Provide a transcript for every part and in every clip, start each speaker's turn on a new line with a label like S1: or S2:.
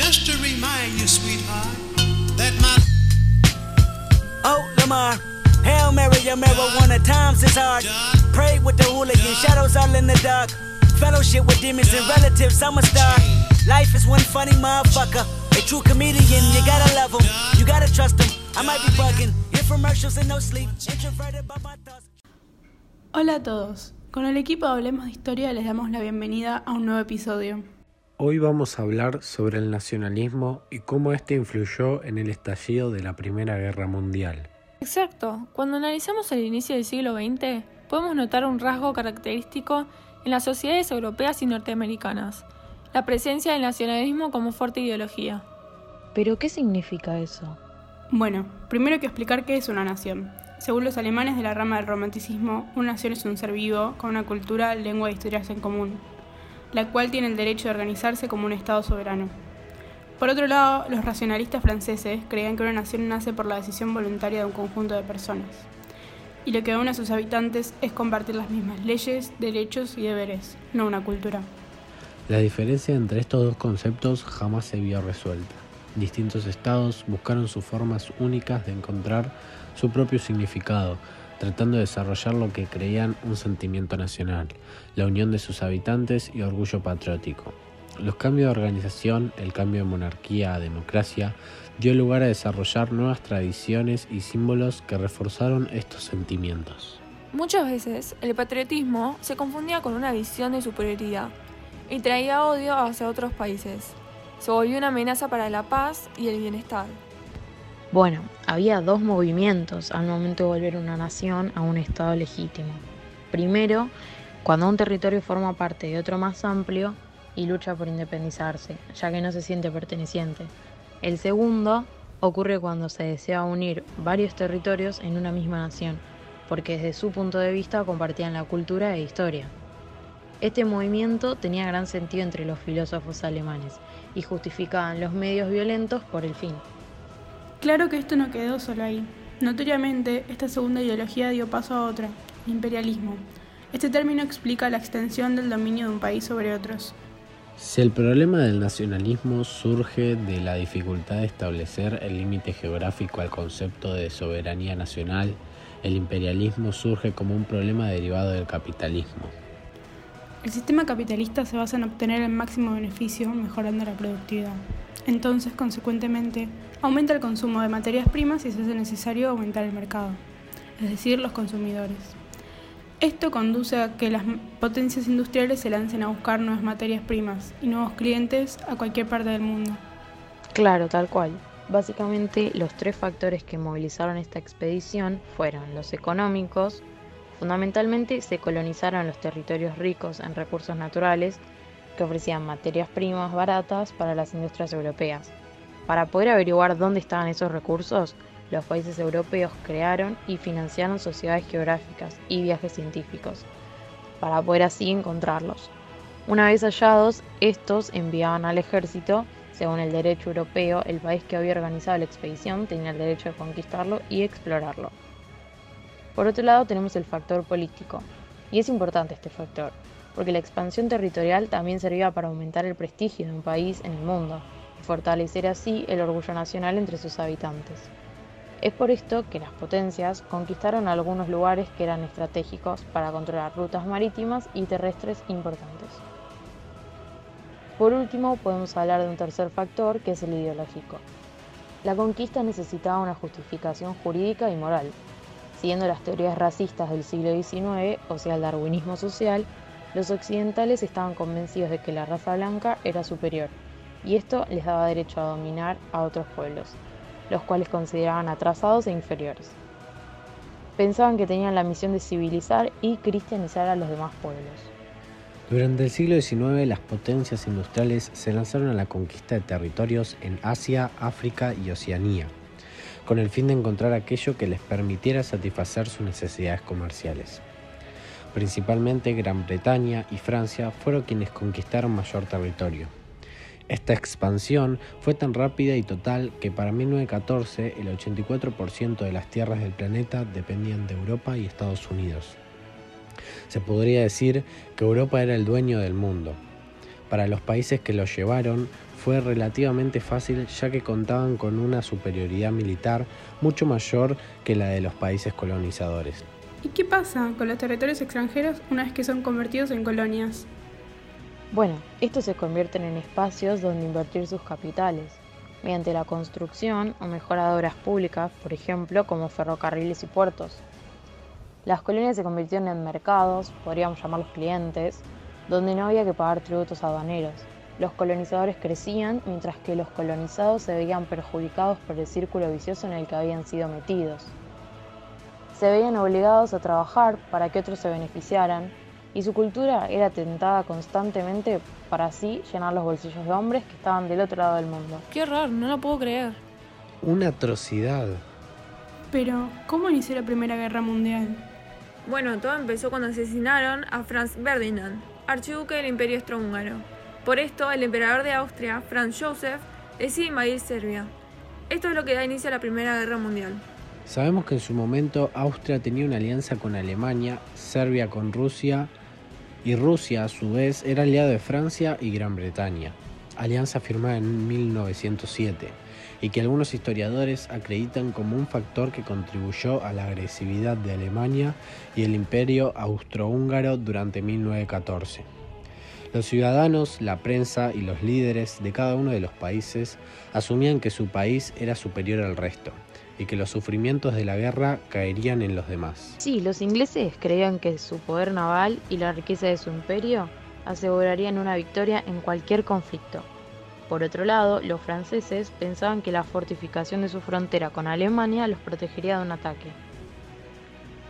S1: Just to remind you, sweetheart, that my
S2: Oh, Lamar. Hail Mary, your marijuana times is hard. Pray with the hooligan, shadows all in the dark. Fellowship with demons and relatives, I'm a star. Life is one funny motherfucker. A true comedian, you gotta love him. You gotta trust him. I might be bugging. Infomercials and no sleep. Introverted by my thoughts.
S3: Hola a todos. Con el equipo de Hablemos de Historia les damos la bienvenida a un nuevo episodio.
S4: Hoy vamos a hablar sobre el nacionalismo y cómo este influyó en el estallido de la Primera Guerra Mundial.
S5: Exacto. Cuando analizamos el inicio del siglo XX, podemos notar un rasgo característico en las sociedades europeas y norteamericanas, la presencia del nacionalismo como fuerte ideología.
S6: ¿Pero qué significa eso?
S3: Bueno, primero hay que explicar qué es una nación. Según los alemanes de la rama del romanticismo, una nación es un ser vivo con una cultura, lengua e historias en común, la cual tiene el derecho de organizarse como un Estado soberano. Por otro lado, los racionalistas franceses creían que una nación nace por la decisión voluntaria de un conjunto de personas, y lo que une a sus habitantes es compartir las mismas leyes, derechos y deberes, no una cultura.
S4: La diferencia entre estos dos conceptos jamás se vio resuelta. Distintos estados buscaron sus formas únicas de encontrar su propio significado, tratando de desarrollar lo que creían un sentimiento nacional, la unión de sus habitantes y orgullo patriótico. Los cambios de organización, el cambio de monarquía a democracia, dio lugar a desarrollar nuevas tradiciones y símbolos que reforzaron estos sentimientos.
S5: Muchas veces el patriotismo se confundía con una visión de superioridad y traía odio hacia otros países. Se volvió una amenaza para la paz y el bienestar.
S6: Bueno, había dos movimientos al momento de volver una nación a un Estado legítimo. Primero, cuando un territorio forma parte de otro más amplio y lucha por independizarse, ya que no se siente perteneciente. El segundo ocurre cuando se desea unir varios territorios en una misma nación, porque desde su punto de vista compartían la cultura e historia. Este movimiento tenía gran sentido entre los filósofos alemanes y justificaban los medios violentos por el fin.
S3: Claro que esto no quedó solo ahí. Notoriamente, esta segunda ideología dio paso a otra, el imperialismo. Este término explica la extensión del dominio de un país sobre otros.
S4: Si el problema del nacionalismo surge de la dificultad de establecer el límite geográfico al concepto de soberanía nacional, el imperialismo surge como un problema derivado del capitalismo.
S3: El sistema capitalista se basa en obtener el máximo beneficio mejorando la productividad. Entonces, consecuentemente, aumenta el consumo de materias primas y se hace necesario aumentar el mercado, es decir, los consumidores. Esto conduce a que las potencias industriales se lancen a buscar nuevas materias primas y nuevos clientes a cualquier parte del mundo.
S6: Claro, tal cual. Básicamente los tres factores que movilizaron esta expedición fueron los económicos, fundamentalmente se colonizaron los territorios ricos en recursos naturales ofrecían materias primas baratas para las industrias europeas. Para poder averiguar dónde estaban esos recursos, los países europeos crearon y financiaron sociedades geográficas y viajes científicos, para poder así encontrarlos. Una vez hallados, estos enviaban al ejército, según el derecho europeo, el país que había organizado la expedición tenía el derecho de conquistarlo y explorarlo. Por otro lado tenemos el factor político, y es importante este factor, porque la expansión territorial también servía para aumentar el prestigio de un país en el mundo y fortalecer así el orgullo nacional entre sus habitantes. Es por esto que las potencias conquistaron algunos lugares que eran estratégicos para controlar rutas marítimas y terrestres importantes. Por último, podemos hablar de un tercer factor que es el ideológico. La conquista necesitaba una justificación jurídica y moral. Siguiendo las teorías racistas del siglo XIX, o sea, el darwinismo social, los occidentales estaban convencidos de que la raza blanca era superior, y esto les daba derecho a dominar a otros pueblos, los cuales consideraban atrasados e inferiores. Pensaban que tenían la misión de civilizar y cristianizar a los demás pueblos.
S4: Durante el siglo XIX las potencias industriales se lanzaron a la conquista de territorios en Asia, África y Oceanía, con el fin de encontrar aquello que les permitiera satisfacer sus necesidades comerciales. Principalmente Gran Bretaña y Francia fueron quienes conquistaron mayor territorio. Esta expansión fue tan rápida y total que para 1914 el 84% de las tierras del planeta dependían de Europa y Estados Unidos. Se podría decir que Europa era el dueño del mundo. Para los países que lo llevaron fue relativamente fácil ya que contaban con una superioridad militar mucho mayor que la de los países colonizadores.
S3: ¿Y qué pasa con los territorios extranjeros una vez que son convertidos en colonias?
S6: Bueno, estos se convierten en espacios donde invertir sus capitales, mediante la construcción o mejora de obras públicas, por ejemplo, como ferrocarriles y puertos. Las colonias se convirtieron en mercados, podríamos llamarlos clientes, donde no había que pagar tributos aduaneros. Los colonizadores crecían mientras que los colonizados se veían perjudicados por el círculo vicioso en el que habían sido metidos. Se veían obligados a trabajar para que otros se beneficiaran y su cultura era tentada constantemente para así llenar los bolsillos de hombres que estaban del otro lado del mundo.
S5: Qué horror, no lo puedo creer.
S4: Una atrocidad.
S3: Pero, ¿cómo inició la Primera Guerra Mundial?
S5: Bueno, todo empezó cuando asesinaron a Franz Ferdinand, archiduque del Imperio Austrohúngaro. Por esto, el emperador de Austria, Franz Joseph, decide invadir Serbia. Esto es lo que da inicio a la Primera Guerra Mundial.
S4: Sabemos que en su momento Austria tenía una alianza con Alemania, Serbia con Rusia y Rusia a su vez era aliado de Francia y Gran Bretaña, alianza firmada en 1907 y que algunos historiadores acreditan como un factor que contribuyó a la agresividad de Alemania y el imperio austrohúngaro durante 1914. Los ciudadanos, la prensa y los líderes de cada uno de los países asumían que su país era superior al resto y que los sufrimientos de la guerra caerían en los demás.
S6: Sí, los ingleses creían que su poder naval y la riqueza de su imperio asegurarían una victoria en cualquier conflicto. Por otro lado, los franceses pensaban que la fortificación de su frontera con Alemania los protegería de un ataque.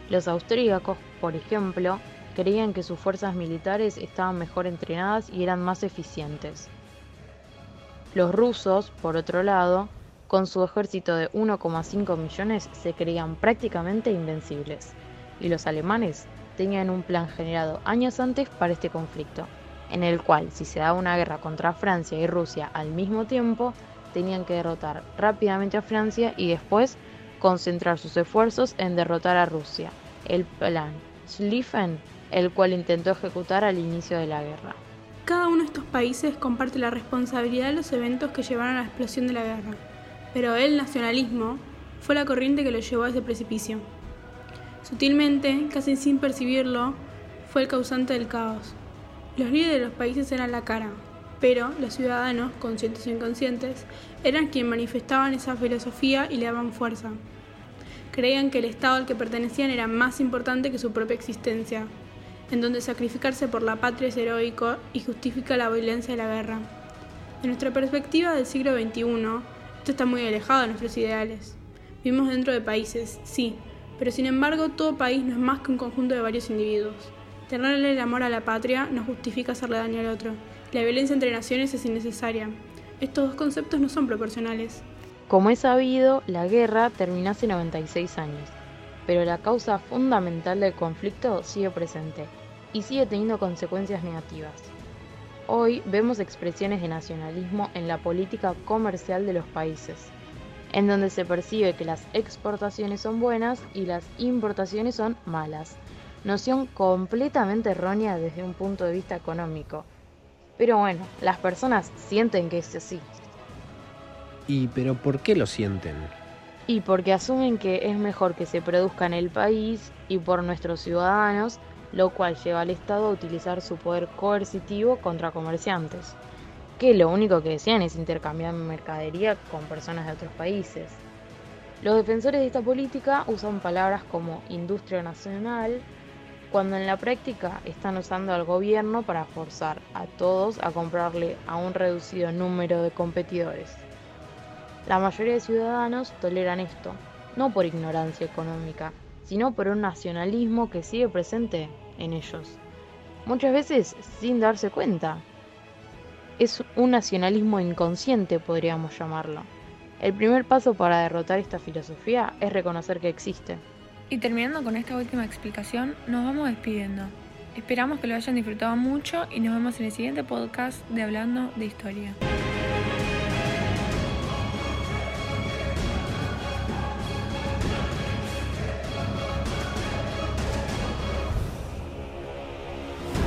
S6: Los austríacos, por ejemplo, creían que sus fuerzas militares estaban mejor entrenadas y eran más eficientes. Los rusos, por otro lado, con su ejército de 1,5 millones se creían prácticamente invencibles, y los alemanes tenían un plan generado años antes para este conflicto en el cual si se daba una guerra contra Francia y Rusia al mismo tiempo, tenían que derrotar rápidamente a Francia y después concentrar sus esfuerzos en derrotar a Rusia, el plan Schlieffen, el cual intentó ejecutar al inicio de la guerra.
S3: Cada uno de estos países comparte la responsabilidad de los eventos que llevaron a la explosión de la guerra, pero el nacionalismo fue la corriente que lo llevó a ese precipicio. Sutilmente, casi sin percibirlo, fue el causante del caos. Los líderes de los países eran la cara, pero los ciudadanos, conscientes o inconscientes, eran quienes manifestaban esa filosofía y le daban fuerza. Creían que el Estado al que pertenecían era más importante que su propia existencia, en donde sacrificarse por la patria es heroico y justifica la violencia de la guerra. De nuestra perspectiva del siglo XXI, esto está muy alejado de nuestros ideales. Vivimos dentro de países, sí, pero sin embargo todo país no es más que un conjunto de varios individuos. Tenerle el amor a la patria no justifica hacerle daño al otro. La violencia entre naciones es innecesaria. Estos dos conceptos no son proporcionales.
S6: Como es sabido, la guerra terminó hace 96 años, pero la causa fundamental del conflicto sigue presente y sigue teniendo consecuencias negativas. Hoy vemos expresiones de nacionalismo en la política comercial de los países, en donde se percibe que las exportaciones son buenas y las importaciones son malas, noción completamente errónea desde un punto de vista económico. Pero bueno, las personas sienten que es así.
S4: ¿Y pero por qué lo sienten?
S6: Y porque asumen que es mejor que se produzca en el país y por nuestros ciudadanos, lo cual lleva al Estado a utilizar su poder coercitivo contra comerciantes, que lo único que desean es intercambiar mercadería con personas de otros países. Los defensores de esta política usan palabras como industria nacional, cuando en la práctica están usando al gobierno para forzar a todos a comprarle a un reducido número de competidores. La mayoría de ciudadanos toleran esto, no por ignorancia económica, sino por un nacionalismo que sigue presente en ellos, muchas veces sin darse cuenta. Es un nacionalismo inconsciente, podríamos llamarlo. El primer paso para derrotar esta filosofía es reconocer que existe.
S5: Y terminando con esta última explicación, nos vamos despidiendo. Esperamos que lo hayan disfrutado mucho y nos vemos en el siguiente podcast de Hablando de Historia.